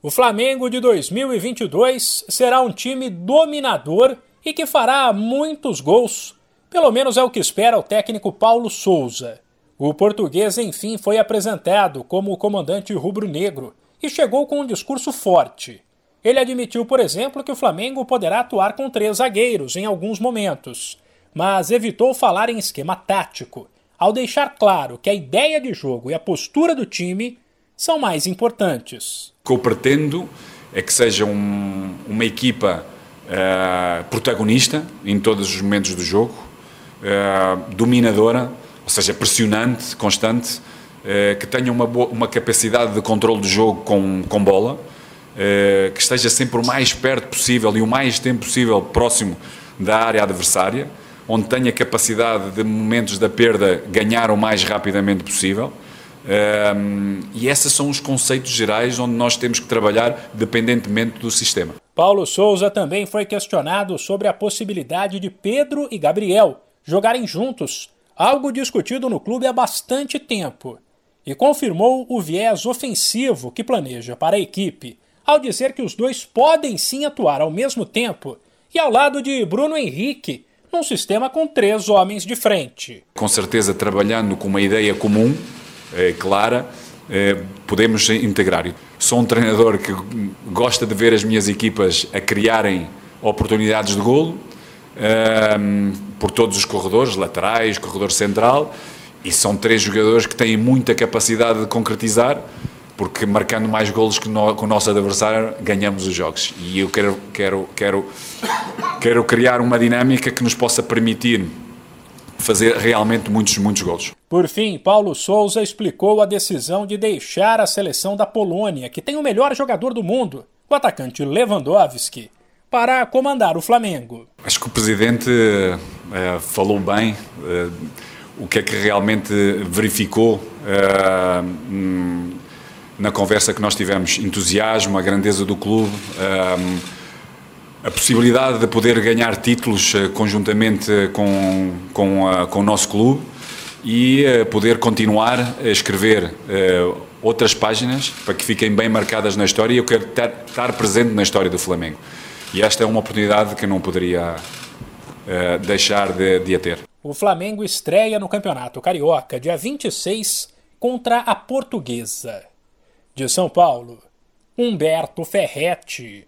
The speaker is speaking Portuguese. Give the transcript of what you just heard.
O Flamengo de 2022 será um time dominador e que fará muitos gols. Pelo menos é o que espera o técnico Paulo Souza. O português, enfim, foi apresentado como o comandante rubro-negro e chegou com um discurso forte. Ele admitiu, por exemplo, que o Flamengo poderá atuar com três zagueiros em alguns momentos, mas evitou falar em esquema tático, ao deixar claro que a ideia de jogo e a postura do time são mais importantes. Que eu pretendo é que seja um, uma equipa uh, protagonista em todos os momentos do jogo, uh, dominadora, ou seja, pressionante, constante, uh, que tenha uma, boa, uma capacidade de controle do jogo com, com bola, que esteja sempre o mais perto possível e o mais tempo possível próximo da área adversária, onde tenha capacidade de momentos da perda ganhar o mais rapidamente possível um, e esses são os conceitos gerais onde nós temos que trabalhar dependentemente do sistema. Paulo Souza também foi questionado sobre a possibilidade de Pedro e Gabriel jogarem juntos, algo discutido no clube há bastante tempo, e confirmou o viés ofensivo que planeja para a equipe, ao dizer que os dois podem sim atuar ao mesmo tempo e ao lado de Bruno Henrique, num sistema com três homens de frente. Com certeza trabalhando com uma ideia comum, é, clara, é, podemos integrar. Sou um treinador que gosta de ver as minhas equipas a criarem oportunidades de golo é, por todos os corredores, laterais, corredor central, e são três jogadores que têm muita capacidade de concretizar, porque marcando mais golos que, no, que o nosso adversário ganhamos os jogos. E eu quero, quero, quero, quero criar uma dinâmica que nos possa permitir fazer realmente muitos, muitos gols. Por fim, Paulo Souza explicou a decisão de deixar a seleção da Polônia, que tem o melhor jogador do mundo, o atacante Lewandowski, para comandar o Flamengo. Acho que o presidente é, falou bem é, o que é que realmente verificou é, na conversa que nós tivemos. Entusiasmo, a grandeza do clube a possibilidade de poder ganhar títulos eh, conjuntamente com, com, a, com o nosso clube e eh, poder continuar a escrever outras páginas para que fiquem bem marcadas na história e eu quero estar presente na história do Flamengo. E esta é uma oportunidade que não poderia deixar de, de a ter. O Flamengo estreia no Campeonato Carioca dia 26 contra a Portuguesa. De São Paulo, Humberto Ferretti.